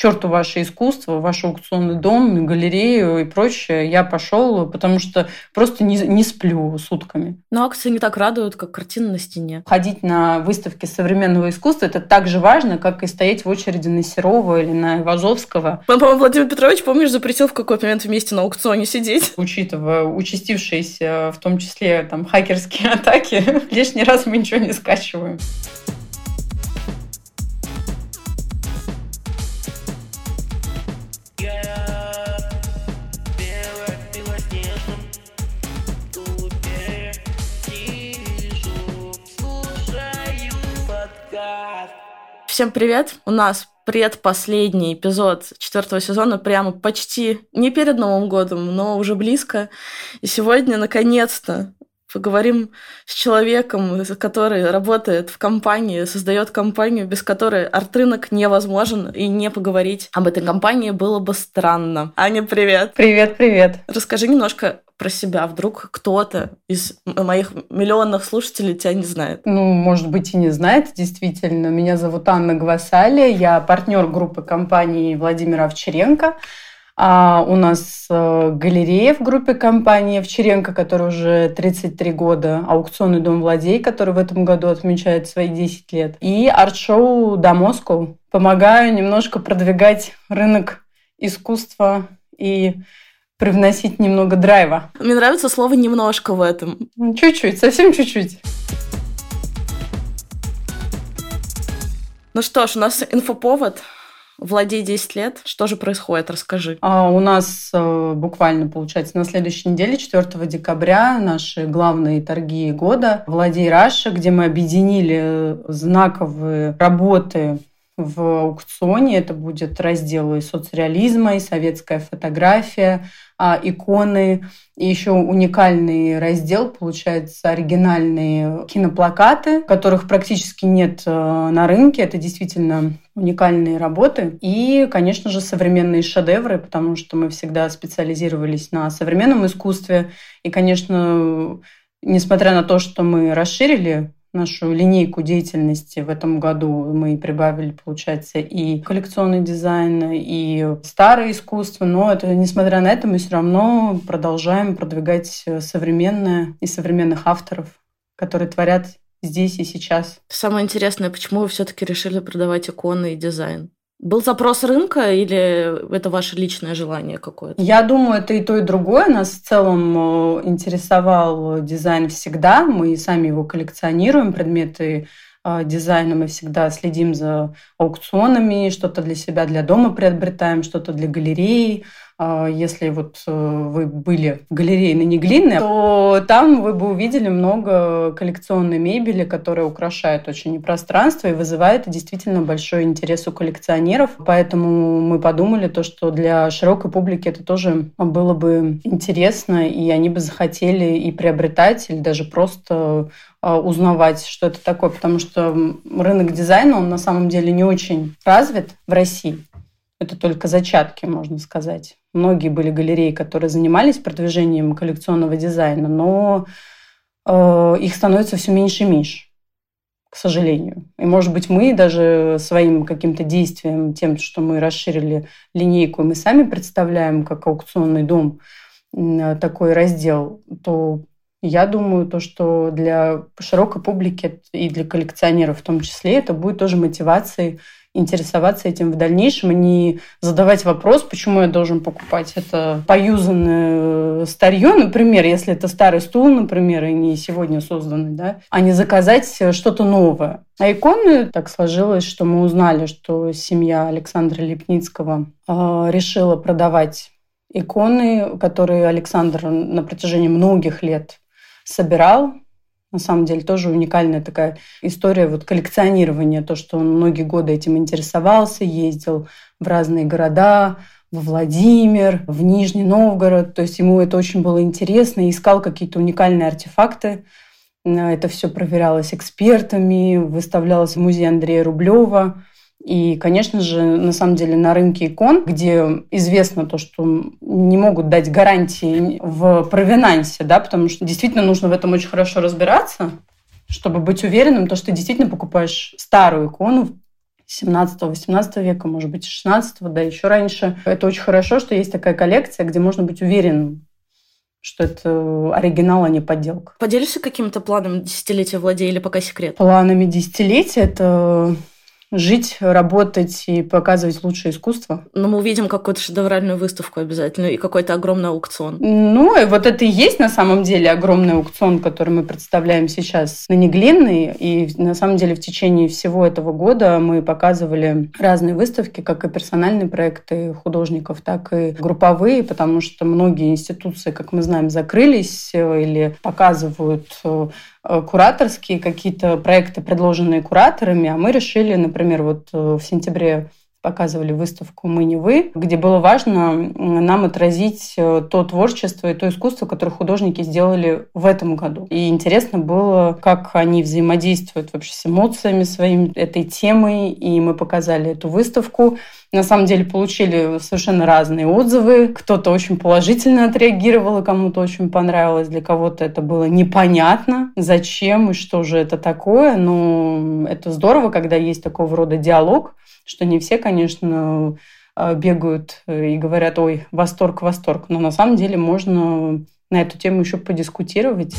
черту ваше искусство, ваш аукционный дом, галерею и прочее. Я пошел, потому что просто не, не сплю сутками. Но акции не так радуют, как картины на стене. Ходить на выставки современного искусства – это так же важно, как и стоять в очереди на Серова или на Ивазовского. По-моему, Владимир Петрович, помнишь, запретил в какой-то момент вместе на аукционе сидеть? Учитывая участившиеся, в том числе, там, хакерские атаки, лишний раз мы ничего не скачиваем. Всем привет! У нас предпоследний эпизод четвертого сезона, прямо почти не перед Новым годом, но уже близко. И сегодня, наконец-то, поговорим с человеком, который работает в компании, создает компанию, без которой арт-рынок невозможен, и не поговорить об этой компании было бы странно. Аня, привет! Привет, привет! Расскажи немножко про себя. Вдруг кто-то из моих миллионных слушателей тебя не знает. Ну, может быть, и не знает, действительно. Меня зовут Анна Гвасали. Я партнер группы компании Владимира Овчаренко. А у нас э, галерея в группе компании Овчаренко, которая уже 33 года, аукционный дом Владей, который в этом году отмечает свои 10 лет, и арт-шоу «Домоску». Помогаю немножко продвигать рынок искусства и привносить немного драйва. Мне нравится слово «немножко» в этом. Чуть-чуть, совсем чуть-чуть. Ну что ж, у нас инфоповод. Владей 10 лет. Что же происходит? Расскажи. А у нас э, буквально, получается, на следующей неделе, 4 декабря, наши главные торги года «Владей Раша», где мы объединили знаковые работы в аукционе. Это будет раздел и соцреализма, и советская фотография, иконы. И еще уникальный раздел, получается, оригинальные киноплакаты, которых практически нет э, на рынке. Это действительно уникальные работы. И, конечно же, современные шедевры, потому что мы всегда специализировались на современном искусстве. И, конечно, несмотря на то, что мы расширили нашу линейку деятельности в этом году мы прибавили, получается, и коллекционный дизайн, и старое искусство, но это, несмотря на это, мы все равно продолжаем продвигать современное и современных авторов, которые творят здесь и сейчас. Самое интересное, почему вы все-таки решили продавать иконы и дизайн? Был запрос рынка или это ваше личное желание какое-то? Я думаю, это и то, и другое. Нас в целом э, интересовал дизайн всегда. Мы сами его коллекционируем, предметы э, дизайна. Мы всегда следим за аукционами, что-то для себя, для дома приобретаем, что-то для галереи. А, если вот э, вы были в галерее на Неглинной, то там вы бы увидели много коллекционной мебели, которая украшает очень пространство и вызывает действительно большой интерес у коллекционеров. Поэтому мы подумали то, что для широкой публики это тоже было бы интересно, и они бы захотели и приобретать, или даже просто а, узнавать, что это такое, потому что рынок дизайна, он на самом деле не очень развит в России. Это только зачатки, можно сказать. Многие были галереи, которые занимались продвижением коллекционного дизайна, но э, их становится все меньше и меньше, к сожалению. И, может быть, мы даже своим каким-то действием, тем, что мы расширили линейку, мы сами представляем как аукционный дом такой раздел, то я думаю, то, что для широкой публики и для коллекционеров в том числе это будет тоже мотивацией интересоваться этим в дальнейшем, и не задавать вопрос, почему я должен покупать это поюзанное старье, например, если это старый стул, например, и не сегодня созданный, да, а не заказать что-то новое. А иконы так сложилось, что мы узнали, что семья Александра Лепницкого э, решила продавать иконы, которые Александр на протяжении многих лет собирал, на самом деле тоже уникальная такая история вот коллекционирования, то, что он многие годы этим интересовался, ездил в разные города, в Владимир, в Нижний Новгород. То есть ему это очень было интересно, искал какие-то уникальные артефакты. Это все проверялось экспертами, выставлялось в музее Андрея Рублева. И, конечно же, на самом деле на рынке икон, где известно то, что не могут дать гарантии в провинансе, да, потому что действительно нужно в этом очень хорошо разбираться, чтобы быть уверенным, то, что ты действительно покупаешь старую икону 17-18 века, может быть, 16 да, еще раньше. Это очень хорошо, что есть такая коллекция, где можно быть уверенным, что это оригинал, а не подделка. Поделишься каким-то планом десятилетия владея или пока секрет? Планами десятилетия это жить, работать и показывать лучшее искусство. Но мы увидим какую-то шедевральную выставку обязательно и какой-то огромный аукцион. Ну, и вот это и есть на самом деле огромный аукцион, который мы представляем сейчас на Неглинной. И на самом деле в течение всего этого года мы показывали разные выставки, как и персональные проекты художников, так и групповые, потому что многие институции, как мы знаем, закрылись или показывают Э, кураторские какие-то проекты, предложенные кураторами, а мы решили, например, вот э, в сентябре показывали выставку «Мы не вы», где было важно нам отразить э, то творчество и то искусство, которое художники сделали в этом году. И интересно было, как они взаимодействуют вообще с эмоциями своими, этой темой, и мы показали эту выставку. На самом деле получили совершенно разные отзывы. Кто-то очень положительно отреагировал, и кому-то очень понравилось, для кого-то это было непонятно, зачем и что же это такое. Но это здорово, когда есть такого рода диалог, что не все, конечно, э, бегают и говорят, ой, восторг, восторг. Но на самом деле можно на эту тему еще подискутировать.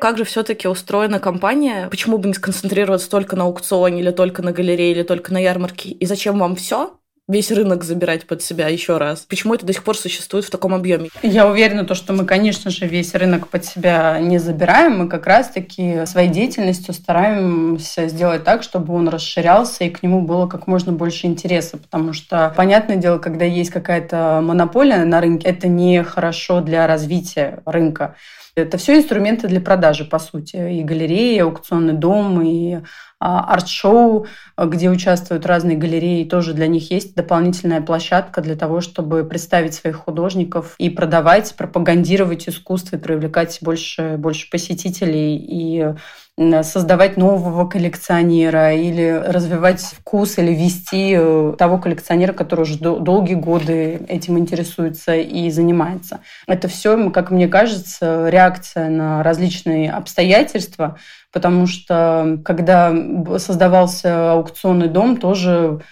Как же все-таки устроена компания? Почему бы не сконцентрироваться только на аукционе, или только на галерее, или только на ярмарке? И зачем вам все? Весь рынок забирать под себя еще раз? Почему это до сих пор существует в таком объеме? Я уверена, то, что мы, конечно же, весь рынок под себя не забираем. Мы как раз-таки своей деятельностью стараемся сделать так, чтобы он расширялся и к нему было как можно больше интереса. Потому что, понятное дело, когда есть какая-то монополия на рынке, это не хорошо для развития рынка. Это все инструменты для продажи, по сути. И галереи, и аукционный дом, и арт-шоу, где участвуют разные галереи. Тоже для них есть дополнительная площадка для того, чтобы представить своих художников и продавать, пропагандировать искусство и привлекать больше, больше посетителей. И создавать нового коллекционера или развивать вкус или вести э, того коллекционера, который уже долгие годы этим интересуется и занимается. Это все, как мне кажется, реакция на различные обстоятельства, потому что когда создавался аукционный дом, тоже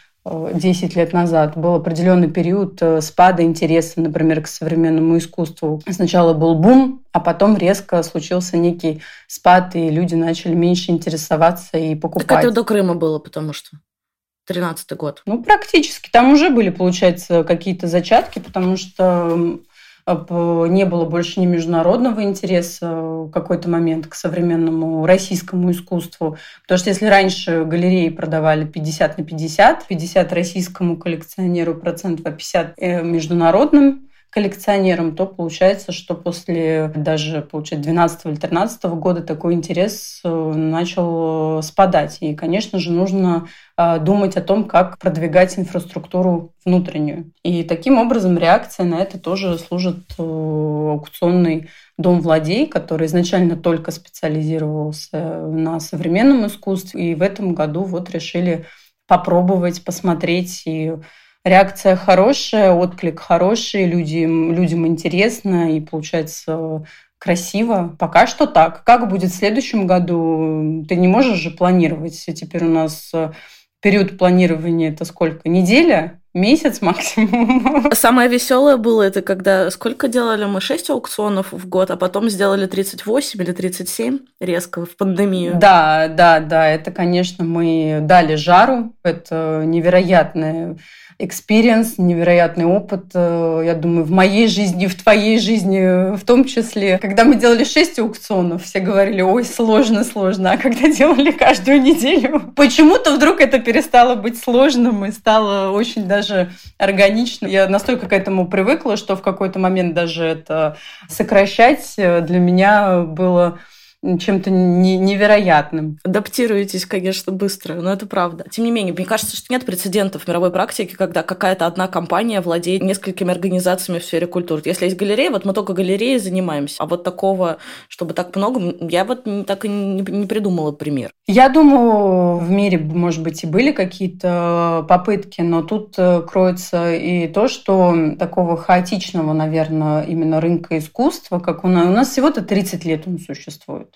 10 лет назад был определенный период э, спада интереса, например, к современному искусству. Сначала был бум, а потом резко случился некий спад, и люди начали меньше интересоваться и покупать. Так это до Крыма было, потому что 13 год. Ну, практически. Там уже были, получается, какие-то зачатки, потому что не было больше ни международного интереса в какой-то момент к современному российскому искусству. Потому что если раньше галереи продавали 50 на 50, 50 российскому коллекционеру процентов, а 50 э, международным, коллекционером, то получается, что после даже, получается, 12 или 13 года такой интерес э, начал спадать. И, конечно же, нужно э, думать о том, как продвигать инфраструктуру внутреннюю. И таким образом реакция на это тоже служит э, аукционный дом владей, который изначально только специализировался на современном искусстве. И в этом году вот решили попробовать, посмотреть и реакция хорошая, отклик хороший, людям, людям интересно и получается красиво. Пока что так. Как будет в следующем году, ты не можешь же планировать. Теперь у нас э, период планирования это сколько? Неделя? Месяц максимум. Самое веселое было это когда сколько делали мы? 6 аукционов в год, а потом сделали 38 или 37 резко в пандемию. Да, да, да. Это, конечно, мы дали жару. Это невероятное experience, невероятный опыт, э, я думаю, в моей жизни, в твоей жизни в том числе. Когда мы делали шесть аукционов, все говорили, ой, сложно, сложно. А когда делали каждую неделю, почему-то вдруг это перестало быть сложным и стало очень даже органично. Я настолько к этому привыкла, что в какой-то момент даже это сокращать для меня было чем-то невероятным. Адаптируетесь, конечно, быстро, но это правда. Тем не менее, мне кажется, что нет прецедентов в мировой практике, когда какая-то одна компания владеет несколькими организациями в сфере культуры. Если есть галерея, вот мы только галереей занимаемся, а вот такого, чтобы так много, я вот так и не, не придумала пример. Я думаю, в мире, может быть, и были какие-то попытки, но тут э, кроется и то, что такого хаотичного, наверное, именно рынка искусства, как у нас, у нас всего-то 30 лет он существует.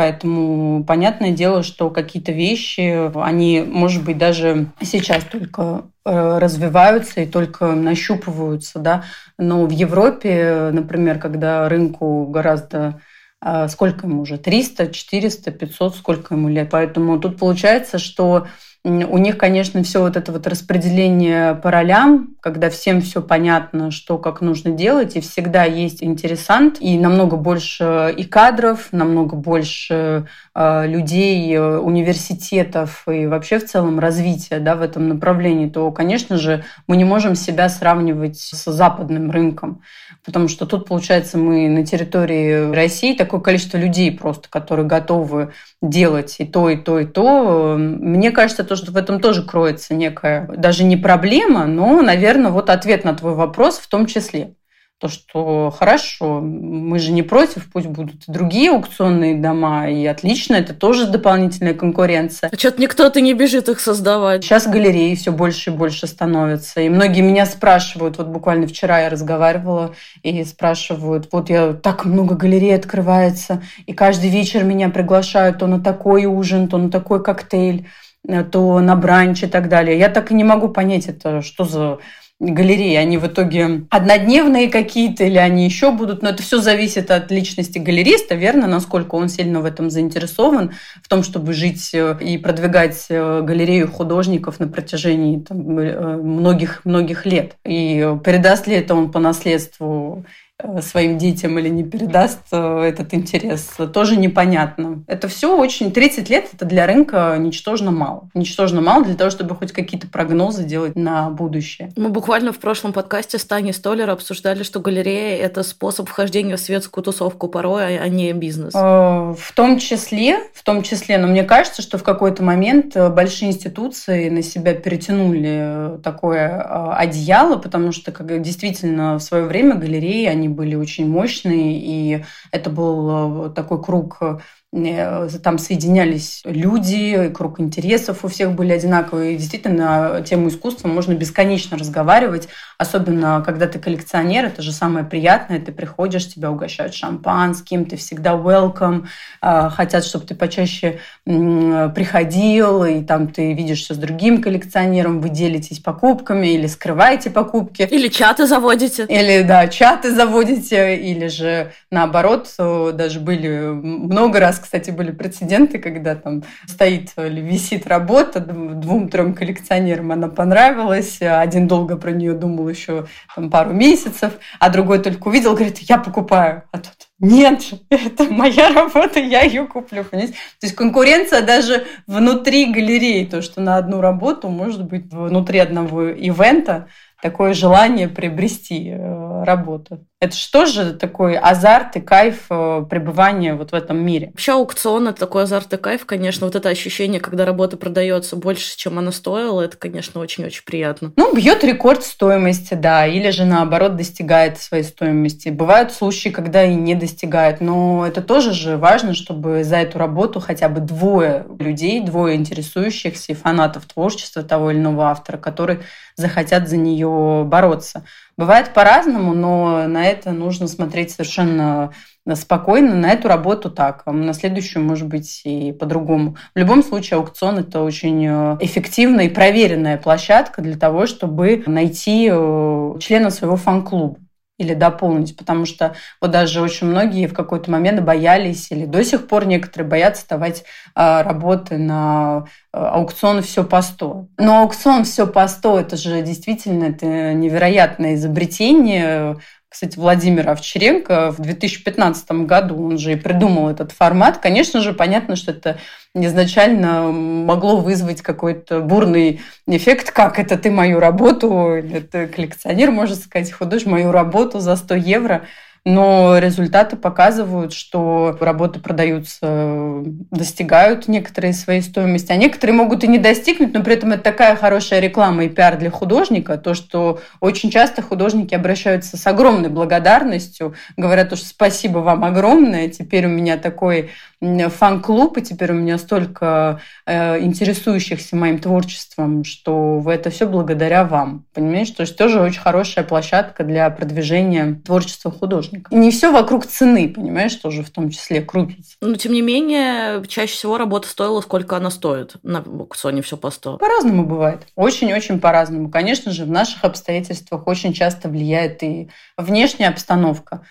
Поэтому понятное дело, что какие-то вещи, они, может быть, даже сейчас только э, развиваются и только нащупываются, да. Но в Европе, например, когда рынку гораздо э, сколько ему уже? 300, 400, 500, сколько ему лет? Поэтому тут получается, что у них, конечно, все вот это вот распределение по ролям, когда всем все понятно, что как нужно делать, и всегда есть интересант, и намного больше и кадров, намного больше э, людей, э, университетов и вообще в целом развития да, в этом направлении, то, конечно же, мы не можем себя сравнивать с западным рынком потому что тут, получается, мы на территории России такое количество людей просто, которые готовы делать и то, и то, и то. Мне кажется, то, что в этом тоже кроется некая, даже не проблема, но, наверное, вот ответ на твой вопрос в том числе то, что хорошо, мы же не против, пусть будут другие аукционные дома, и отлично, это тоже дополнительная конкуренция. А что-то никто-то не бежит их создавать. Сейчас галереи все больше и больше становятся, и многие меня спрашивают, вот буквально вчера я разговаривала, и спрашивают, вот я так много галерей открывается, и каждый вечер меня приглашают то на такой ужин, то на такой коктейль, то на бранч и так далее. Я так и не могу понять, это что за галереи, они в итоге однодневные какие-то или они еще будут, но это все зависит от личности галериста, верно, насколько он сильно в этом заинтересован, в том, чтобы жить э, и продвигать э, галерею художников на протяжении многих-многих э, лет. И передаст ли это он по наследству Э, своим детям или не передаст э, этот интерес, тоже непонятно. Это все очень... 30 лет – это для рынка ничтожно мало. Ничтожно мало для того, чтобы хоть какие-то прогнозы делать на будущее. Мы буквально в прошлом подкасте с Таней Столер обсуждали, что галерея – это способ вхождения в светскую тусовку порой, а не бизнес. Э, в том числе, в том числе, но мне кажется, что в какой-то момент большие институции на себя перетянули такое одеяло, потому что как, действительно в свое время галереи, они были очень мощные, и это был э, такой круг Э, там соединялись люди, круг интересов у всех были одинаковые. И действительно, на тему искусства можно бесконечно разговаривать, особенно когда ты коллекционер, это же самое приятное, ты приходишь, тебя угощают шампанским, ты всегда welcome, э, хотят, чтобы ты почаще приходил, и там ты видишься с другим коллекционером, вы делитесь покупками или скрываете покупки. Или чаты заводите. Или, да, чаты заводите, или же наоборот, э, даже были много раз кстати, были прецеденты, когда там стоит или висит работа, двум-трем коллекционерам она понравилась, один долго про нее думал еще там, пару месяцев, а другой только увидел, говорит, я покупаю. А тут нет, это моя работа, я ее куплю. Понимаете? То есть конкуренция даже внутри галереи, то, что на одну работу может быть внутри одного ивента такое желание приобрести э, работу. Это что же такой азарт и кайф э, пребывания вот в этом мире? Вообще аукцион – это такой азарт и кайф, конечно. Вот это ощущение, когда работа продается больше, чем она стоила, это, конечно, очень-очень приятно. Ну, бьет рекорд стоимости, да, или же наоборот достигает своей стоимости. Бывают случаи, когда и не достигает, но это тоже же важно, чтобы за эту работу хотя бы двое людей, двое интересующихся и фанатов творчества того или иного автора, которые захотят за нее бороться. Бывает по-разному, но на это нужно смотреть совершенно спокойно. На эту работу так, а на следующую, может быть, и по-другому. В любом случае, аукцион – это очень э, эффективная и проверенная площадка для того, чтобы найти э, члена своего фан-клуба или дополнить, потому что вот даже очень многие в какой-то момент боялись или до сих пор некоторые боятся давать а, работы на а, аукцион все по 100. Но аукцион все по 100 это же действительно это невероятное изобретение кстати, Владимир Овчаренко в 2015 году, он же и придумал этот формат. Конечно же, понятно, что это изначально могло вызвать какой-то бурный эффект, как это ты мою работу, это коллекционер может сказать, художник мою работу за 100 евро. Но результаты показывают, что работы продаются, достигают некоторые своей стоимости, а некоторые могут и не достигнуть, но при этом это такая хорошая реклама и пиар для художника, то, что очень часто художники обращаются с огромной благодарностью, говорят, что спасибо вам огромное, теперь у меня такой фан-клуб, и теперь у меня столько э, интересующихся моим творчеством, что это все благодаря вам. Понимаете, то есть тоже очень хорошая площадка для продвижения творчества художника. И не все вокруг цены, понимаешь, тоже в том числе крутится. Но тем не менее, чаще всего работа стоила, сколько она стоит. На аукционе все по 100. По-разному бывает. Очень-очень по-разному. Конечно же, в наших обстоятельствах очень часто влияет и внешняя обстановка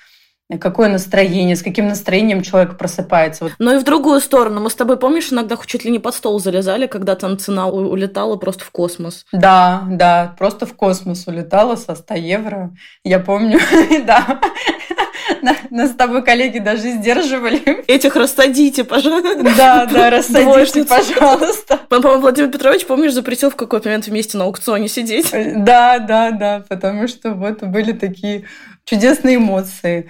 какое настроение, с каким настроением человек просыпается. Вот. Но и в другую сторону. Мы с тобой, помнишь, иногда чуть ли не под стол залезали, когда там цена улетала просто в космос. Да, да, просто в космос улетала со 100 евро. Я помню, да. Нас с тобой коллеги даже сдерживали. Этих рассадите, пожалуйста. Да, да, рассадите, пожалуйста. По-моему, Владимир Петрович, помнишь, запретил в какой-то момент вместе на аукционе сидеть? Да, да, да, потому что вот были такие чудесные эмоции.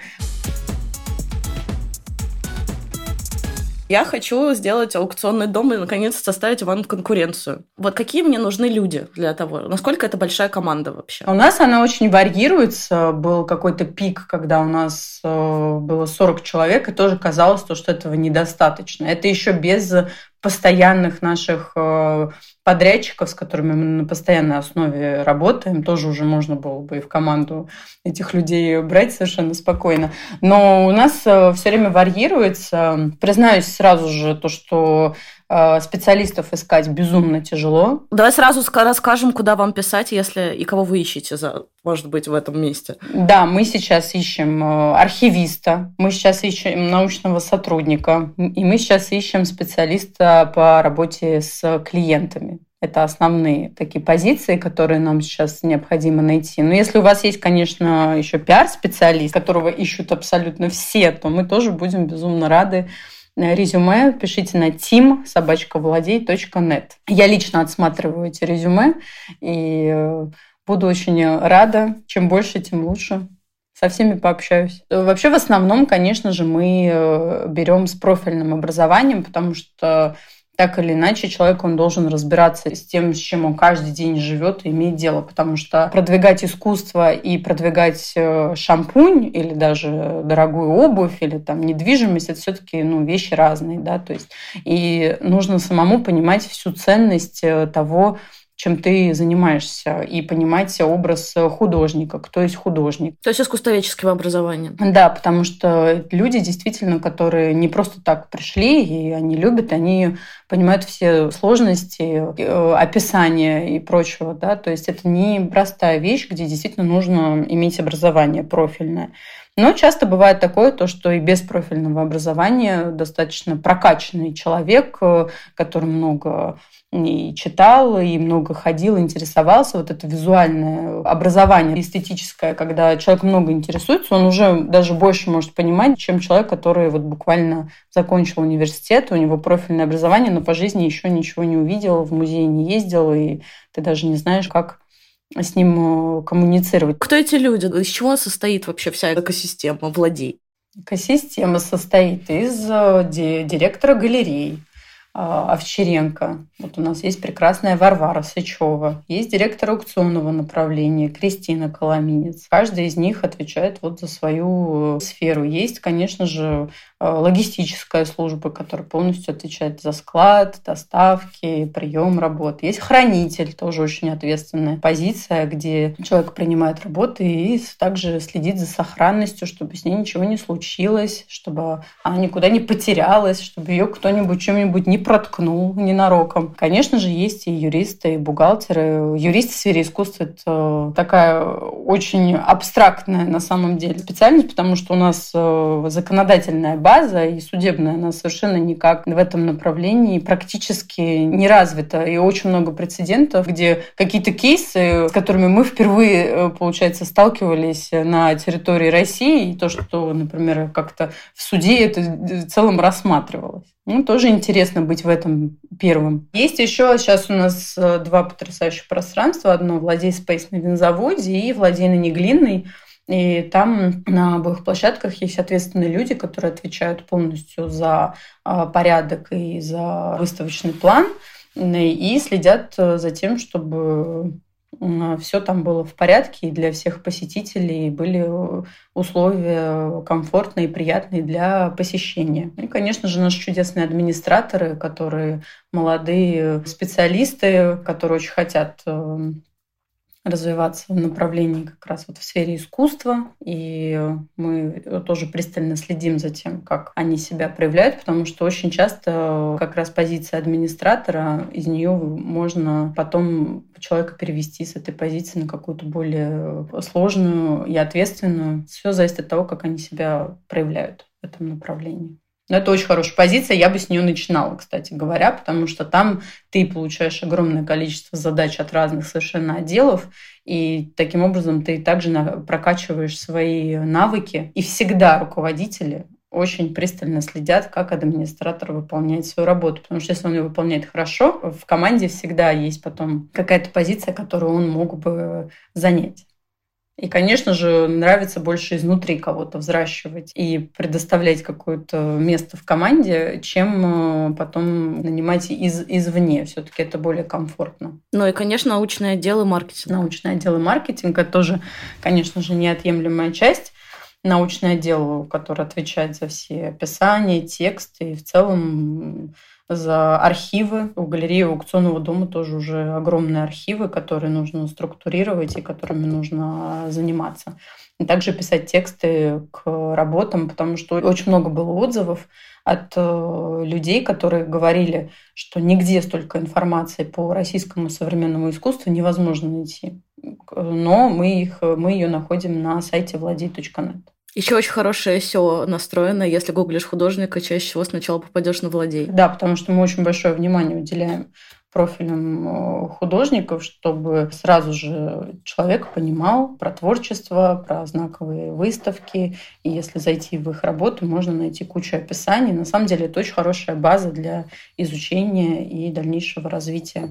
Я хочу сделать аукционный дом и, наконец, составить вам конкуренцию. Вот какие мне нужны люди для того? Насколько это большая команда вообще? У нас она очень варьируется. Был какой-то пик, когда у нас э, было 40 человек, и тоже казалось, что этого недостаточно. Это еще без постоянных наших э, подрядчиков, с которыми мы на постоянной основе работаем, тоже уже можно было бы и в команду этих людей брать совершенно спокойно. Но у нас э, все время варьируется. Признаюсь сразу же то, что специалистов искать безумно тяжело. Давай сразу расскажем, куда вам писать, если и кого вы ищете, за, может быть, в этом месте. Да, мы сейчас ищем э, архивиста, мы сейчас ищем научного сотрудника, и мы сейчас ищем специалиста по работе с клиентами. Это основные такие позиции, которые нам сейчас необходимо найти. Но если у вас есть, конечно, еще пиар-специалист, которого ищут абсолютно все, то мы тоже будем безумно рады резюме пишите на team. Я лично отсматриваю эти резюме и э, буду очень рада. Чем больше, тем лучше. Со всеми пообщаюсь. Вообще, в основном, конечно же, мы э, берем с профильным образованием, потому что так или иначе человек он должен разбираться с тем, с чем он каждый день живет и имеет дело, потому что продвигать искусство и продвигать э, шампунь или даже дорогую обувь или там недвижимость это все-таки ну, вещи разные, да, то есть. И нужно самому понимать всю ценность э, того, чем ты занимаешься, и понимать образ художника, кто есть художник. То есть искусствоведческим образованием. Да, потому что люди действительно, которые не просто так пришли, и они любят, они понимают все сложности, э, описания и прочего. Да? То есть это не простая вещь, где действительно нужно иметь образование профильное. Но часто бывает такое, то, что и без профильного образования достаточно прокачанный человек, э, который много и читал, и много ходил, интересовался. Вот это визуальное образование, эстетическое, когда человек много интересуется, он уже даже больше может понимать, чем человек, который вот буквально закончил университет, у него профильное образование, но по жизни еще ничего не увидел, в музей не ездил, и ты даже не знаешь, как с ним э, коммуницировать. Кто эти люди? Из чего состоит вообще вся экосистема владей? Экосистема состоит из э, директора галерей, Овчаренко. Вот у нас есть прекрасная Варвара Сычева, есть директор аукционного направления Кристина Коломинец. Каждый из них отвечает вот за свою э, сферу. Есть, конечно же, э, логистическая служба, которая полностью отвечает за склад, доставки, прием работ. Есть хранитель, тоже очень ответственная позиция, где человек принимает работы и также следит за сохранностью, чтобы с ней ничего не случилось, чтобы она никуда не потерялась, чтобы ее кто-нибудь чем-нибудь не проткнул ненароком. Конечно же, есть и юристы, и бухгалтеры. Юристы в сфере искусства – это такая очень абстрактная на самом деле специальность, потому что у нас э, законодательная база и судебная, она совершенно никак в этом направлении практически не развита. И очень много прецедентов, где какие-то кейсы, с которыми мы впервые, э, получается, сталкивались на территории России, и то, что, например, как-то в суде это в целом рассматривалось. Ну, тоже интересно быть в этом первым. Есть еще сейчас у нас э, два потрясающих пространства. Одно владей Space на винзаводе и владей на Неглинной. И там на обоих площадках есть ответственные люди, которые отвечают полностью за а, порядок и за выставочный план и следят э, за тем, чтобы все там было в порядке, и для всех посетителей были условия комфортные и приятные для посещения. И, конечно же, наши чудесные администраторы, которые молодые специалисты, которые очень хотят э, развиваться в направлении как раз вот в сфере искусства. И мы тоже пристально следим за тем, как они себя проявляют, потому что очень часто как раз позиция администратора, из нее можно потом человека перевести с этой позиции на какую-то более сложную и ответственную. Все зависит от того, как они себя проявляют в этом направлении. Но это очень хорошая позиция, я бы с нее начинала, кстати говоря, потому что там ты получаешь огромное количество задач от разных совершенно отделов, и таким образом ты также прокачиваешь свои навыки. И всегда руководители очень пристально следят, как администратор выполняет свою работу. Потому что если он ее выполняет хорошо, в команде всегда есть потом какая-то позиция, которую он мог бы занять. И, конечно же, нравится больше изнутри кого-то взращивать и предоставлять какое-то место в команде, чем э, потом нанимать из, извне. Все-таки это более комфортно. Ну и, конечно, научное отдел и маркетинг. Научное отдел и маркетинг – это тоже, конечно же, неотъемлемая часть научный отдел, который отвечает за все описания, тексты и в целом за архивы. У галереи аукционного дома тоже уже огромные архивы, которые нужно структурировать и которыми нужно заниматься. И также писать тексты к работам, потому что очень много было отзывов от э, людей, которые говорили, что нигде столько информации по российскому современному искусству невозможно найти. Но мы, их, мы ее находим на сайте владей.нет. Еще очень хорошее SEO настроено. Если гуглишь художника, чаще всего сначала попадешь на владей. Да, потому что мы очень большое внимание уделяем профилям э, художников, чтобы сразу же человек понимал про творчество, про знаковые выставки. И если зайти в их работу, можно найти кучу описаний. На самом деле это очень хорошая база для изучения и дальнейшего развития.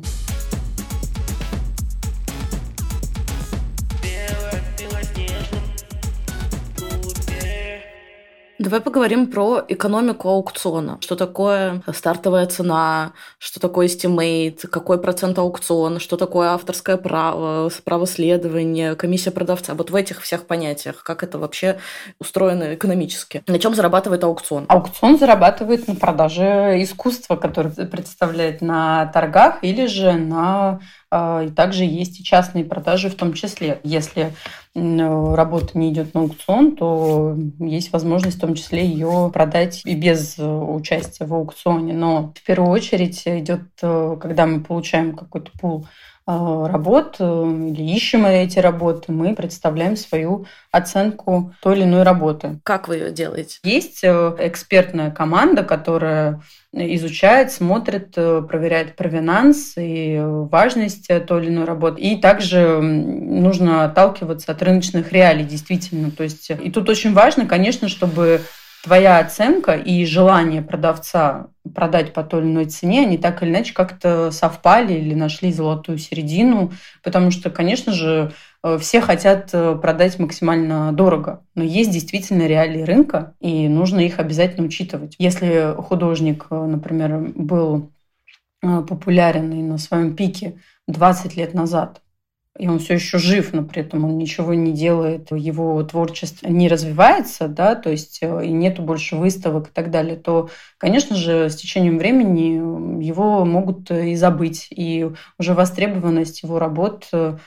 Давай поговорим про экономику аукциона. Что такое стартовая цена, что такое estimate, какой процент аукциона, что такое авторское право, право следования, комиссия продавца. Вот в этих всех понятиях, как это вообще устроено экономически. На чем зарабатывает аукцион? Аукцион зарабатывает на продаже искусства, которое представляет на торгах или же на и также есть и частные продажи в том числе. Если работа не идет на аукцион, то есть возможность в том числе ее продать и без э, участия в аукционе. Но в первую очередь идет, э, когда мы получаем какой-то пул работ э, или ищем эти работы, мы представляем свою оценку той или иной работы. Как вы ее делаете? Есть э, экспертная команда, которая изучает, смотрит, проверяет провинанс и важность той или иной работы. И также нужно отталкиваться от рыночных реалий, действительно. То есть, и тут очень важно, конечно, чтобы твоя оценка и желание продавца продать по той или иной цене, они так или иначе как-то совпали или нашли золотую середину, потому что, конечно же, э, все хотят э, продать максимально дорого, но есть действительно реалии рынка, и нужно их обязательно учитывать. Если художник, э, например, был популярен и на своем пике 20 лет назад, и он все еще жив, но при этом он ничего не делает, его творчество не развивается, да, то есть э, и нету больше выставок и так далее, то, конечно же, с течением времени его могут и забыть, и уже востребованность его работ э,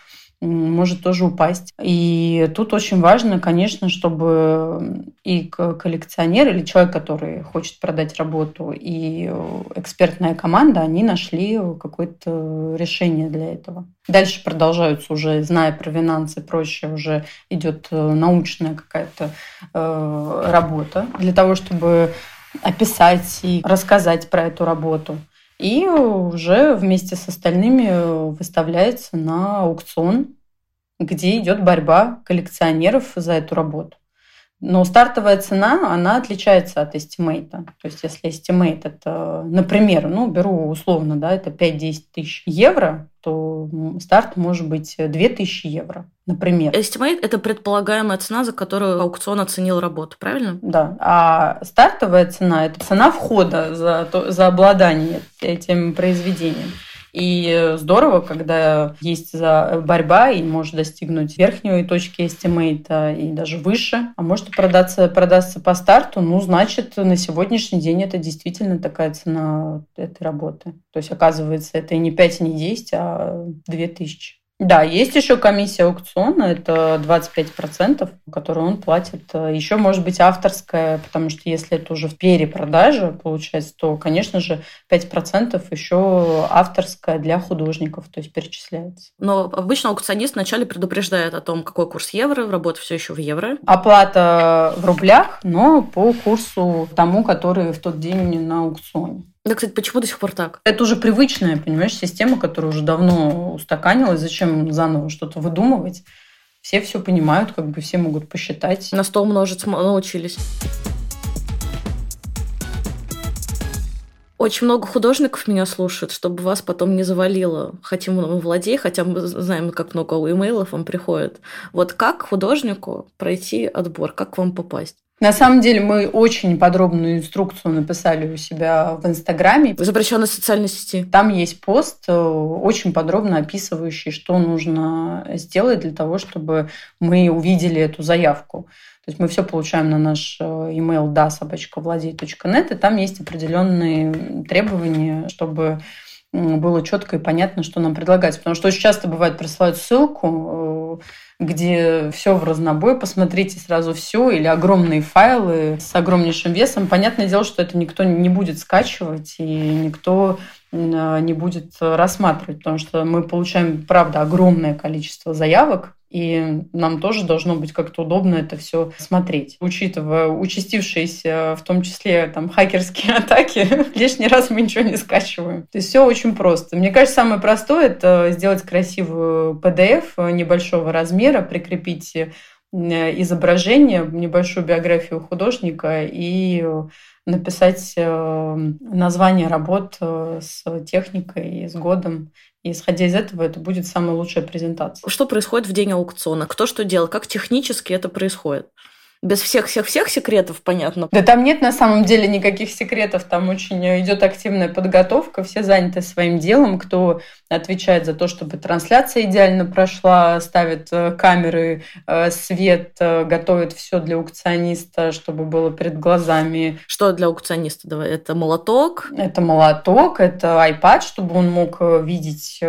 может тоже упасть. И тут очень важно, конечно, чтобы и коллекционер или человек, который хочет продать работу, и экспертная команда, они нашли какое-то решение для этого. Дальше продолжаются уже, зная про финансы и прочее, уже идет э, научная какая-то э, работа для того, чтобы описать и рассказать про эту работу и уже вместе с остальными выставляется на аукцион, где идет борьба коллекционеров за эту работу. Но стартовая цена, она отличается от estimate а. То есть если estimate это, например, ну, беру условно, да, это 5-10 тысяч евро, то старт может быть 2000 евро. Например. Estimate – это предполагаемая цена, за которую аукцион оценил работу, правильно? Да. А стартовая цена – это цена входа за, то, за обладание этим произведением. И здорово, когда есть за борьба и может достигнуть верхней точки estimate а и даже выше, а может продаться, продаться по старту, ну, значит, на сегодняшний день это действительно такая цена этой работы. То есть, оказывается, это не 5, и не 10, а 2000. Да, есть еще комиссия аукциона, это 25%, которую он платит. Еще может быть авторская, потому что если это уже в перепродаже получается, то, конечно же, 5% еще авторская для художников, то есть перечисляется. Но обычно аукционист вначале предупреждает о том, какой курс евро, работа все еще в евро. Оплата в рублях, но по курсу тому, который в тот день на аукционе. Да, кстати, почему до сих пор так? Это уже привычная, понимаешь, система, которая уже давно устаканилась. Зачем заново что-то выдумывать? Все все понимают, как бы все могут посчитать. На стол множить научились. Очень много художников меня слушают, чтобы вас потом не завалило. Хотим мы владей, хотя мы знаем, как много имейлов вам приходит. Вот как художнику пройти отбор, как к вам попасть? На самом деле мы очень подробную инструкцию написали у себя в Инстаграме. В запрещенной социальной сети. Там есть пост, э, очень подробно описывающий, что нужно сделать для того, чтобы мы увидели эту заявку. То есть мы все получаем на наш э, email да собачка.владей.нет, и там есть определенные требования, чтобы было четко и понятно, что нам предлагать. Потому что очень часто бывает присылают ссылку, э, где все в разнобой, посмотрите сразу все, или огромные файлы с огромнейшим весом. Понятное дело, что это никто не будет скачивать, и никто э, не будет рассматривать, потому что мы получаем, правда, огромное количество заявок, и нам тоже должно быть как-то удобно это все смотреть. Учитывая участившиеся, в том числе там хакерские атаки, лишний раз мы ничего не скачиваем. То есть все очень просто. Мне кажется, самое простое это сделать красивую PDF небольшого размера, прикрепить э, изображение, небольшую биографию художника и написать э, название работ э, с техникой и с годом и исходя из этого, это будет самая лучшая презентация. Что происходит в день аукциона? Кто что делает? Как технически это происходит? Без всех-всех-всех секретов, понятно. Да там нет на самом деле никаких секретов, там очень идет активная подготовка, все заняты своим делом, кто отвечает за то, чтобы трансляция идеально прошла, ставит э, камеры, э, свет, э, готовит все для аукциониста, чтобы было перед глазами. Что для аукциониста? Давай, это молоток? Это молоток, это iPad, чтобы он мог видеть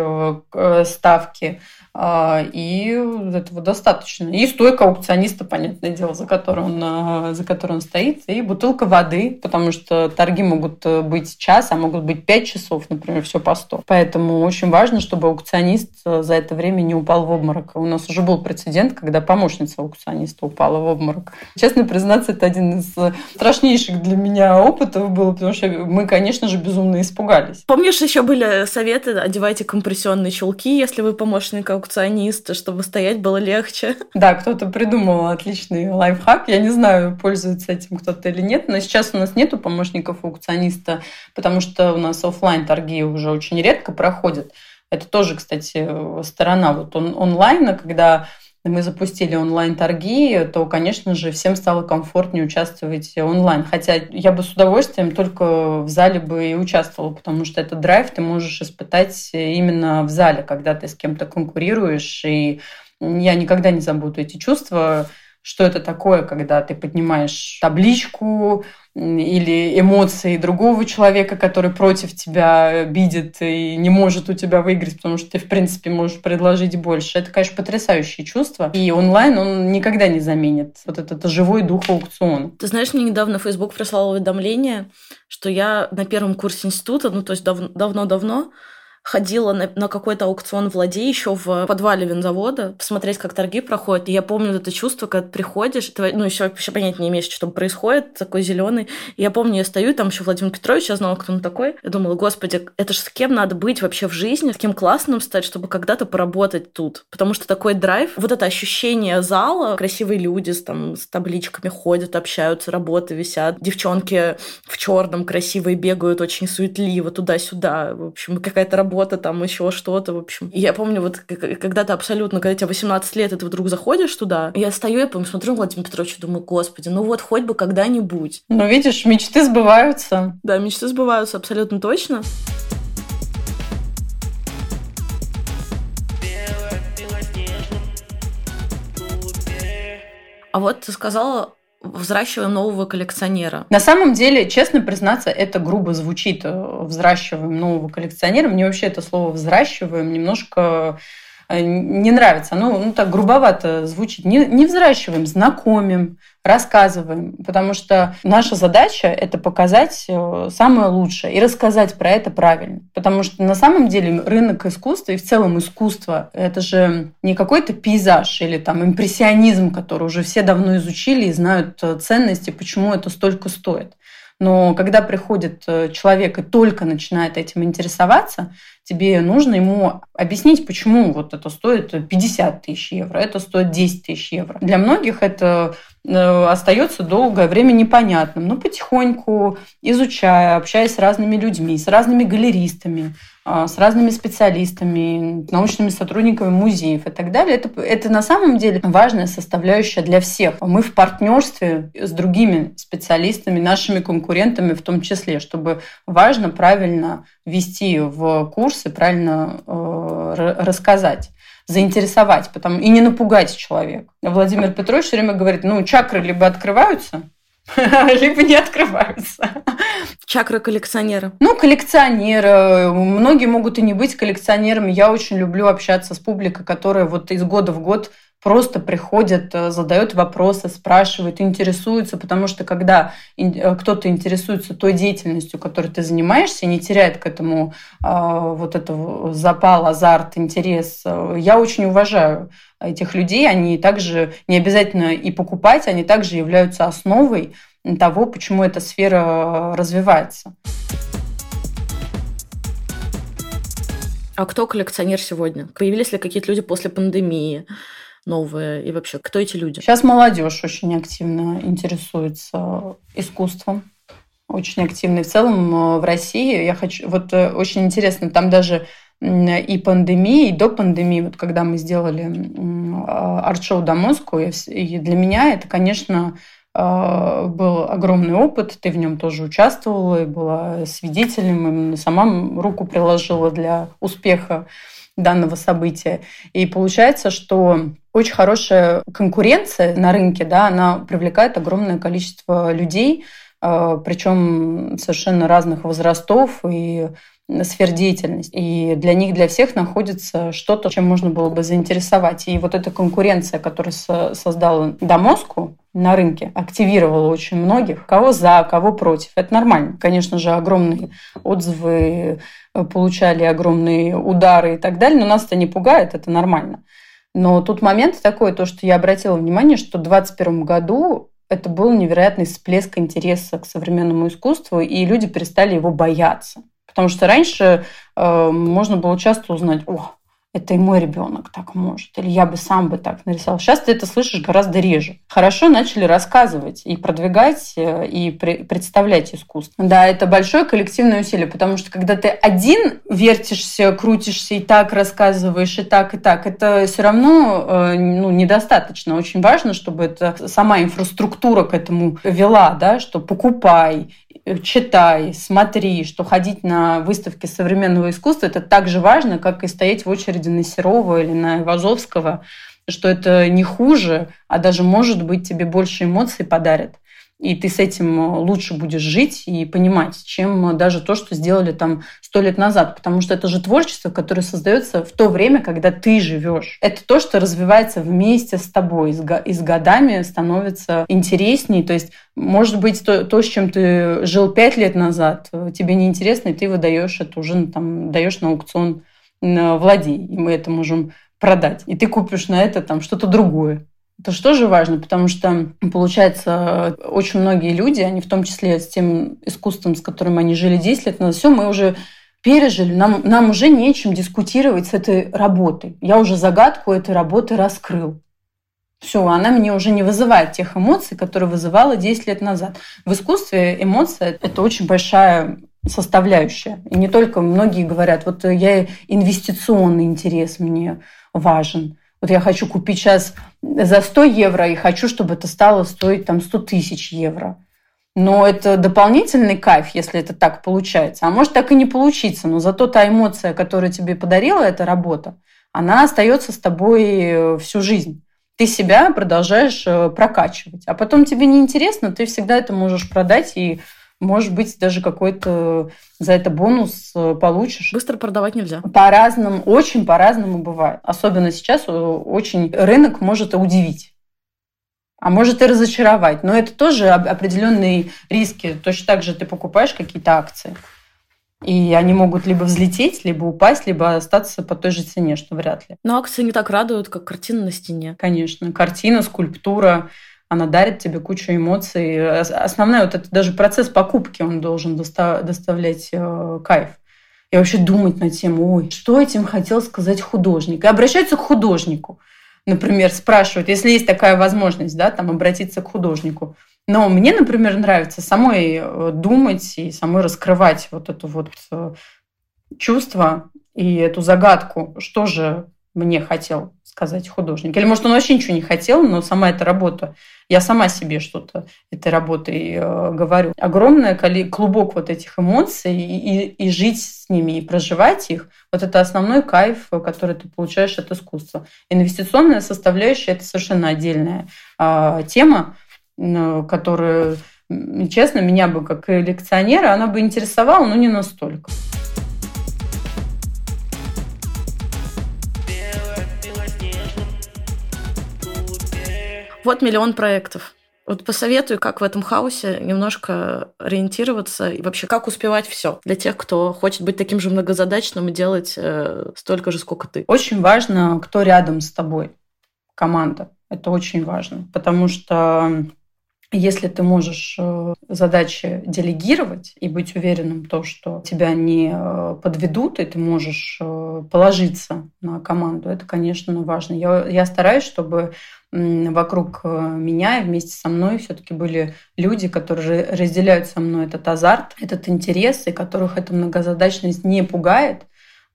ставки и этого достаточно. И стойка аукциониста, понятное дело, за которой он, а, за которой он стоит, и бутылка воды, потому что торги могут э, быть час, а могут быть пять часов, например, все по сто. Поэтому очень важно, чтобы аукционист э, за это время не упал в обморок. У нас уже был прецедент, когда помощница аукциониста упала в обморок. Честно признаться, это один из э, страшнейших для меня опытов был, потому что мы, конечно же, безумно испугались. Помнишь, еще были советы, одевайте компрессионные чулки, если вы помощник аукциониста, чтобы стоять было легче. Да, кто-то придумал отличный лайфхак. Я не знаю, пользуется этим кто-то или нет, но сейчас у нас нету помощников аукциониста, потому что у нас офлайн торги уже очень редко проходят. Это тоже, кстати, сторона вот он, онлайна, когда мы запустили онлайн-торги, то, конечно же, всем стало комфортнее участвовать онлайн. Хотя я бы с удовольствием только в зале бы и участвовала, потому что этот драйв ты можешь испытать именно в зале, когда ты с кем-то конкурируешь. И я никогда не забуду эти чувства, что это такое, когда ты поднимаешь табличку, или эмоции другого человека, который против тебя видит и не может у тебя выиграть, потому что ты, в принципе, можешь предложить больше. Это, конечно, потрясающее чувство. И онлайн он никогда не заменит вот этот живой дух аукциона. Ты знаешь, мне недавно Facebook прислал уведомление, что я на первом курсе института, ну, то есть давно-давно, ходила на, на какой-то аукцион владей еще в подвале винзавода, посмотреть, как торги проходят. И я помню это чувство, когда приходишь, ты, ну, еще вообще понять не имеешь, что там происходит, такой зеленый. И я помню, я стою, там еще Владимир Петрович, я знала, кто он такой. Я думала, господи, это же с кем надо быть вообще в жизни, с кем классным стать, чтобы когда-то поработать тут. Потому что такой драйв, вот это ощущение зала, красивые люди с, там, с табличками ходят, общаются, работы висят, девчонки в черном красивые бегают очень суетливо туда-сюда. В общем, какая-то работа работа, там еще что-то, в общем. И я помню, вот когда ты абсолютно, когда тебе 18 лет, и ты вдруг заходишь туда, я стою, я помню, смотрю на Владимира Петровича, думаю, господи, ну вот хоть бы когда-нибудь. Ну, видишь, мечты сбываются. Да, мечты сбываются абсолютно точно. А вот ты сказала, взращиваем нового коллекционера. На самом деле, честно признаться, это грубо звучит. Э, взращиваем нового коллекционера. Мне вообще это слово взращиваем немножко не нравится. Ну, ну так грубовато звучит. Не, не взращиваем, знакомим, рассказываем. Потому что наша задача – это показать э, самое лучшее и рассказать про это правильно. Потому что на самом деле рынок искусства и в целом искусство – это же не какой-то пейзаж или там импрессионизм, который уже все давно изучили и знают э, ценности, почему это столько стоит. Но когда приходит человек и только начинает этим интересоваться, тебе нужно ему объяснить, почему вот это стоит 50 тысяч евро, это стоит 10 тысяч евро. Для многих это э, остается долгое время непонятным. Но потихоньку, изучая, общаясь с разными людьми, с разными галеристами, а, с разными специалистами, научными сотрудниками музеев и так далее. Это, это на самом деле важная составляющая для всех. Мы в партнерстве с другими специалистами, нашими конкурентами в том числе, чтобы важно правильно вести в курсы, правильно э, рассказать заинтересовать потому, и не напугать человека. Владимир Петрович все время говорит, ну, чакры либо открываются, либо не открываются. Чакра коллекционера. Ну, коллекционеры. Многие могут и не быть коллекционерами. Я очень люблю общаться с публикой, которая вот из года в год просто приходят, э, задают вопросы, спрашивают, интересуются, потому что когда э, кто-то интересуется той деятельностью, которой ты занимаешься, не теряет к этому а, вот этого запал, азарт, интерес, э, я очень уважаю этих людей. Они также не обязательно и покупать, они также являются основой того, почему эта сфера развивается. А кто коллекционер сегодня? Появились ли какие-то люди после пандемии? Новые? И вообще, кто эти люди? Сейчас молодежь очень активно интересуется искусством. Очень активно. И в целом э, в России я хочу... Вот э, очень интересно, там даже и пандемии, и до пандемии, вот когда мы сделали а, арт-шоу «Домоску», и для меня это, конечно, а, был огромный опыт, ты в нем тоже участвовала и была свидетелем, и сама руку приложила для успеха данного события. И получается, что очень хорошая конкуренция на рынке, да, она привлекает огромное количество людей, а, причем совершенно разных возрастов и сфер деятельности. И для них, для всех находится что-то, чем можно было бы заинтересовать. И вот эта конкуренция, которую создала Домоску на рынке, активировала очень многих. Кого за, кого против. Это нормально. Конечно же, огромные отзывы э, получали, огромные удары и так далее. Но нас это не пугает, это нормально. Но тут момент такой, то, что я обратила внимание, что в 2021 году это был невероятный всплеск интереса к современному искусству, и люди перестали его бояться. Потому что раньше э, можно было часто узнать, о, это и мой ребенок так может, или я бы сам бы так нарисовал. Сейчас ты это слышишь гораздо реже. Хорошо начали рассказывать и продвигать, э, и представлять искусство. Да, это большое коллективное усилие, потому что когда ты один вертишься, крутишься и так рассказываешь, и так, и так, это все равно э, ну, недостаточно. Очень важно, чтобы это сама инфраструктура к этому вела, да, что покупай, читай, смотри, что ходить на выставки современного искусства это так же важно, как и стоять в очереди на Серова или на Ивазовского, что это не хуже, а даже, может быть, тебе больше эмоций подарит и ты с этим э, лучше будешь жить и понимать, чем э, даже то, что сделали там сто лет назад. Потому что это же творчество, которое создается в то время, когда ты живешь. Это то, что развивается вместе с тобой, и с годами становится интереснее. То есть, может быть, то, то с чем ты жил пять лет назад, э, тебе неинтересно, и ты выдаешь это уже ну, там, даешь на аукцион владей, и мы это можем продать. И ты купишь на это там что-то другое. Это же тоже важно, потому что, получается, очень многие люди, они в том числе с тем искусством, с которым они жили 10 лет назад, все, мы уже пережили, нам, нам уже нечем дискутировать с этой работой. Я уже загадку этой работы раскрыл. Все, она мне уже не вызывает тех эмоций, которые вызывала 10 лет назад. В искусстве эмоция – это очень большая составляющая. И не только многие говорят, вот я инвестиционный интерес мне важен. Вот я хочу купить сейчас за 100 евро и хочу, чтобы это стало стоить там 100 тысяч евро. Но это дополнительный кайф, если это так получается. А может так и не получиться, но зато та эмоция, которую тебе подарила эта работа, она остается с тобой э, всю жизнь. Ты себя продолжаешь э, прокачивать. А потом тебе неинтересно, ты всегда это можешь продать и может быть, даже какой-то за это бонус э, получишь. Быстро продавать нельзя. По-разному, очень по-разному бывает. Особенно сейчас очень рынок может удивить а может и разочаровать. Но это тоже определенные риски. Точно так же ты покупаешь какие-то акции, и они могут либо взлететь, либо упасть, либо остаться по той же цене, что вряд ли. Но акции не так радуют, как картина на стене. Конечно. Картина, скульптура, она дарит тебе кучу эмоций. Основной вот это даже процесс покупки, он должен доставлять э, кайф. И вообще думать на тему, ой, что этим хотел сказать художник. И обращаются к художнику например, спрашивают, если есть такая возможность, да, там обратиться к художнику. Но мне, например, нравится самой э, думать и самой раскрывать вот это вот э, чувство и эту загадку, что же мне хотел сказать художник. Или, может, он вообще ничего не хотел, но сама эта работа, я сама себе что-то этой работой э, говорю. Огромный клубок вот этих эмоций и, и, и жить с ними, и проживать их, вот это основной кайф, который ты получаешь от искусства. Инвестиционная составляющая – это совершенно отдельная э, тема, э, которая, честно, меня бы как лекционера, она бы интересовала, но не настолько. Вот миллион проектов. Вот посоветую, как в этом хаосе немножко ориентироваться и вообще как успевать все для тех, кто хочет быть таким же многозадачным и делать э, столько же, сколько ты. Очень важно, кто рядом с тобой, команда. Это очень важно, потому что если ты можешь э, задачи делегировать и быть уверенным в том, что тебя не э, подведут, и ты можешь э, положиться на команду, это, конечно, важно. Я, я стараюсь, чтобы вокруг меня и вместе со мной все-таки были люди, которые разделяют со мной этот азарт, этот интерес, и которых эта многозадачность не пугает,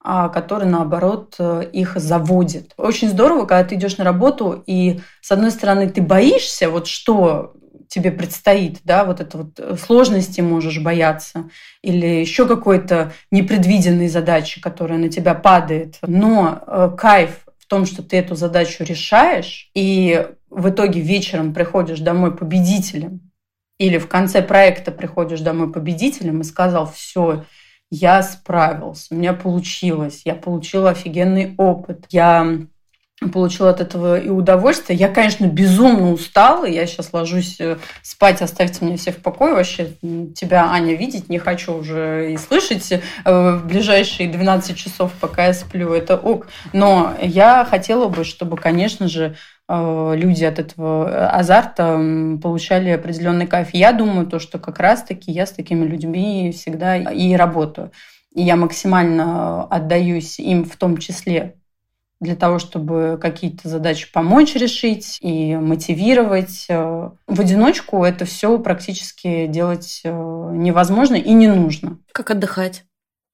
а который, наоборот, их заводит. Очень здорово, когда ты идешь на работу, и, с одной стороны, ты боишься, вот что тебе предстоит, да, вот это вот э, сложности можешь бояться или еще какой-то непредвиденной задачи, которая на тебя падает. Но э, кайф в том, что ты эту задачу решаешь, и в итоге вечером приходишь домой победителем, или в конце проекта приходишь домой победителем и сказал, все, я справился, у меня получилось, я получила офигенный опыт, я получила от этого и удовольствие. Я, конечно, безумно устала. Я сейчас ложусь э, спать, оставьте меня все в покое. Вообще тебя, Аня, видеть не хочу уже и слышать э, в ближайшие 12 часов, пока я сплю. Это ок. Но я хотела бы, чтобы, конечно же, э, люди от этого азарта получали определенный кайф. Я думаю, то, что как раз-таки я с такими людьми всегда и работаю. И я максимально отдаюсь им в том числе для того, чтобы какие-то задачи помочь решить и мотивировать. Э, в одиночку это все практически делать э, невозможно и не нужно. Как отдыхать?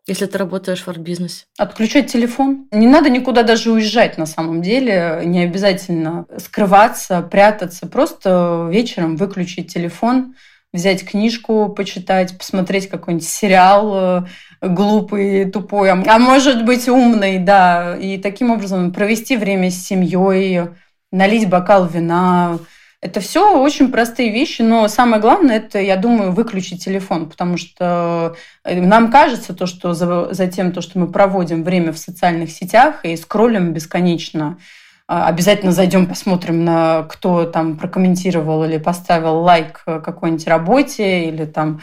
Если ты работаешь в арт-бизнесе? Отключать телефон. Не надо никуда даже уезжать на самом деле. Не обязательно скрываться, прятаться. Просто вечером выключить телефон, взять книжку, почитать, посмотреть какой-нибудь сериал, э, глупый, тупой, а может быть умный, да. И таким образом провести время с семьей, налить бокал вина. Это все очень простые вещи, но самое главное это, я думаю, выключить телефон, потому что э, нам кажется то, что за, за тем, то, что мы проводим время в социальных сетях и скроллим бесконечно, а, обязательно зайдем, посмотрим на кто там прокомментировал или поставил лайк какой-нибудь работе или там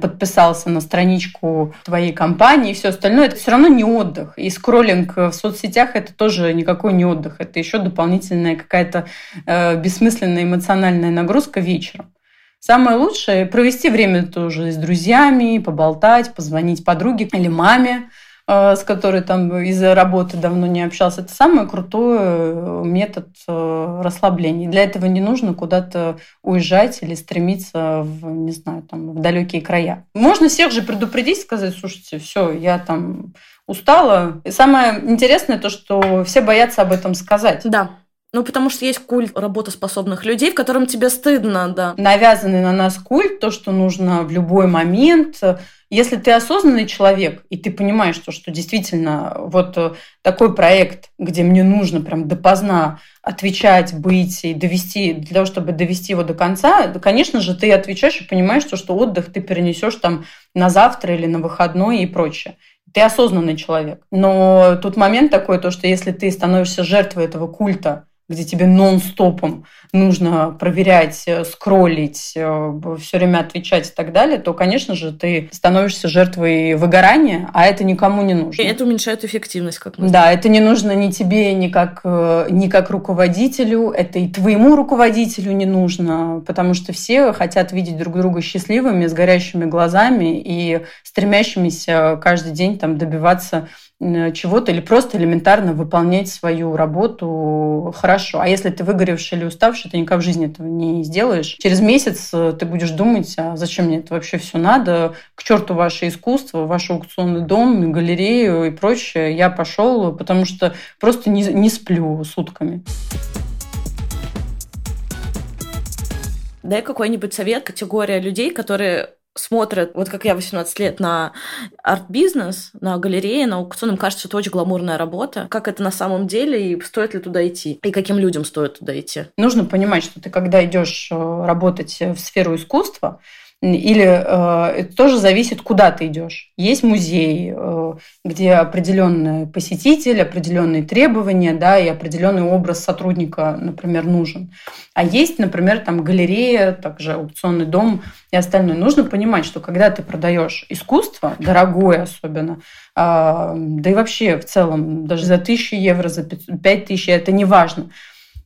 подписался на страничку твоей компании и все остальное, это все равно не отдых. И скроллинг в соцсетях это тоже никакой не отдых. Это еще дополнительная какая-то э, бессмысленная эмоциональная нагрузка вечером. Самое лучшее провести время тоже с друзьями, поболтать, позвонить подруге или маме, с которой там из-за работы давно не общался. Это самый крутой э, метод расслабления. Для этого не нужно куда-то уезжать или стремиться в, не знаю, там, в далекие края. Можно всех же предупредить, сказать, слушайте, все, я там устала. И самое интересное то, что все боятся об этом сказать. Да. Ну, потому что есть культ работоспособных людей, в котором тебе стыдно, да. Навязанный на нас культ, то, что нужно в любой момент. Если ты осознанный человек, и ты понимаешь, то, что действительно вот такой проект, где мне нужно прям допоздна отвечать, быть и довести, для того, чтобы довести его до конца, то, конечно же, ты отвечаешь и понимаешь, то, что отдых ты перенесешь там на завтра или на выходной и прочее. Ты осознанный человек. Но тут момент такой, то, что если ты становишься жертвой этого культа, где тебе нон-стопом нужно проверять, э, скроллить, э, все время отвечать и так далее, то, конечно же, ты становишься жертвой выгорания, а это никому не нужно. И это уменьшает эффективность, как мы Да, знаем. это не нужно ни тебе, ни как, э, ни как руководителю, это и твоему руководителю не нужно, потому что все хотят видеть друг друга счастливыми, с горящими глазами и стремящимися каждый день там добиваться чего-то или просто элементарно выполнять свою работу хорошо. А если ты выгоревший или уставший, ты никак в жизни этого не сделаешь. Через месяц э, ты будешь думать, а зачем мне это вообще все надо, к черту ваше искусство, ваш аукционный дом, галерею и прочее. Я пошел, потому что просто не, не сплю сутками. Дай какой-нибудь совет, категория людей, которые смотрят, вот как я 18 лет, на арт-бизнес, на галереи, на аукцион, им кажется, что это очень гламурная работа. Как это на самом деле и стоит ли туда идти? И каким людям стоит туда идти? Нужно понимать, что ты, когда идешь э, работать в сферу искусства, или э, это тоже зависит, куда ты идешь. Есть музей, э, где определенный посетитель, определенные требования, да, и определенный образ сотрудника, например, нужен. А есть, например, там галерея, также аукционный дом и остальное. Нужно понимать, что когда ты продаешь искусство, дорогое особенно, э, да и вообще в целом, даже за тысячу евро, за пять тысяч, это не важно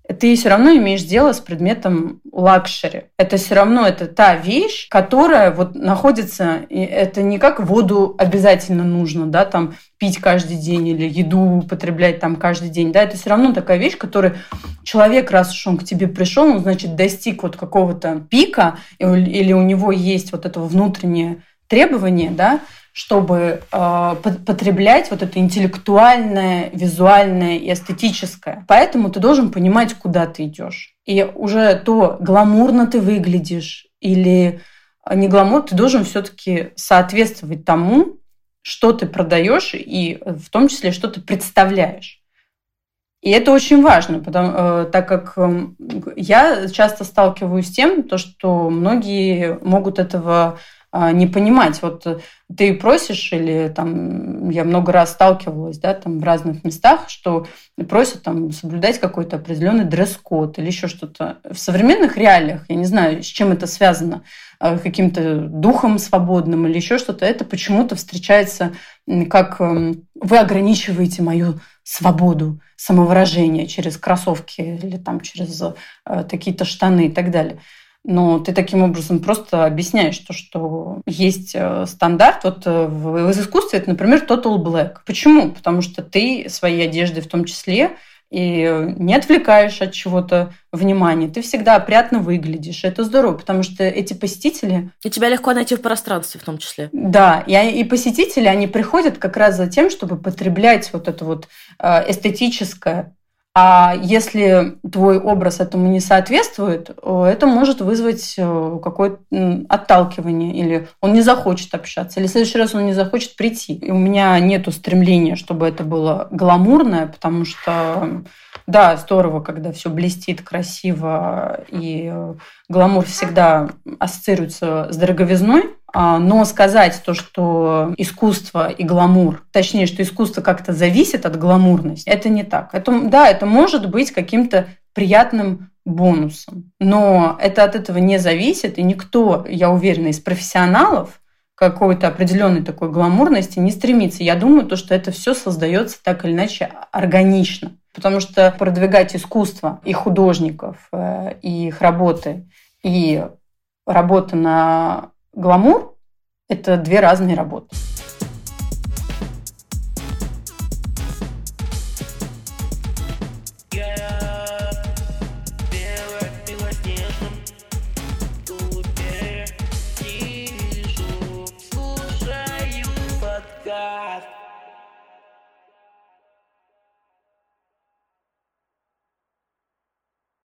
ты все равно имеешь дело с предметом luxury. Это все равно это та вещь, которая вот находится, и это не как воду обязательно нужно, да, там пить каждый день или еду употреблять там каждый день, да, это все равно такая вещь, которая человек, раз уж он к тебе пришел, он, значит, достиг вот какого-то пика, или у него есть вот это внутреннее требование, да, чтобы э, потреблять вот это интеллектуальное, визуальное и эстетическое. Поэтому ты должен понимать, куда ты идешь. И уже то, гламурно ты выглядишь или не гламур, ты должен все-таки соответствовать тому, что ты продаешь и в том числе, что ты представляешь. И это очень важно, потому, э, так как э, я часто сталкиваюсь с тем, то, что многие могут этого не понимать. Вот э, ты просишь, или там я много раз сталкивалась, да, там в разных местах, что просят там соблюдать какой-то определенный дресс-код или еще что-то. В современных реалиях, я не знаю, с чем это связано, э, каким-то духом свободным или еще что-то, это почему-то встречается как эм, вы ограничиваете мою свободу самовыражения через кроссовки или там через э, какие-то штаны и так далее но ты таким образом просто объясняешь то, что есть э, стандарт. Вот э, в искусстве это, например, total black. Почему? Потому что ты своей одеждой в том числе и не отвлекаешь от чего-то внимания. Ты всегда опрятно выглядишь. Это здорово, потому что эти посетители... И тебя легко найти в пространстве в том числе. Да, и, и посетители, они приходят как раз за тем, чтобы потреблять вот это вот э, эстетическое а если твой образ этому не соответствует, это может вызвать э, какое-то отталкивание, или он не захочет общаться, или в следующий раз он не захочет прийти. И у меня нет стремления, чтобы это было гламурное, потому что, да, здорово, когда все блестит красиво, и э, гламур всегда ассоциируется с дороговизной, а, но сказать то, что искусство и гламур, точнее, что искусство как-то зависит от гламурности, это не так. Это, да, это может быть каким-то приятным бонусом, но это от этого не зависит, и никто, я уверена, из профессионалов какой-то определенной такой гламурности не стремится. Я думаю, то, что это все создается так или иначе органично. Потому что продвигать искусство и художников, э, и их работы, и работа на гламур – это две разные работы.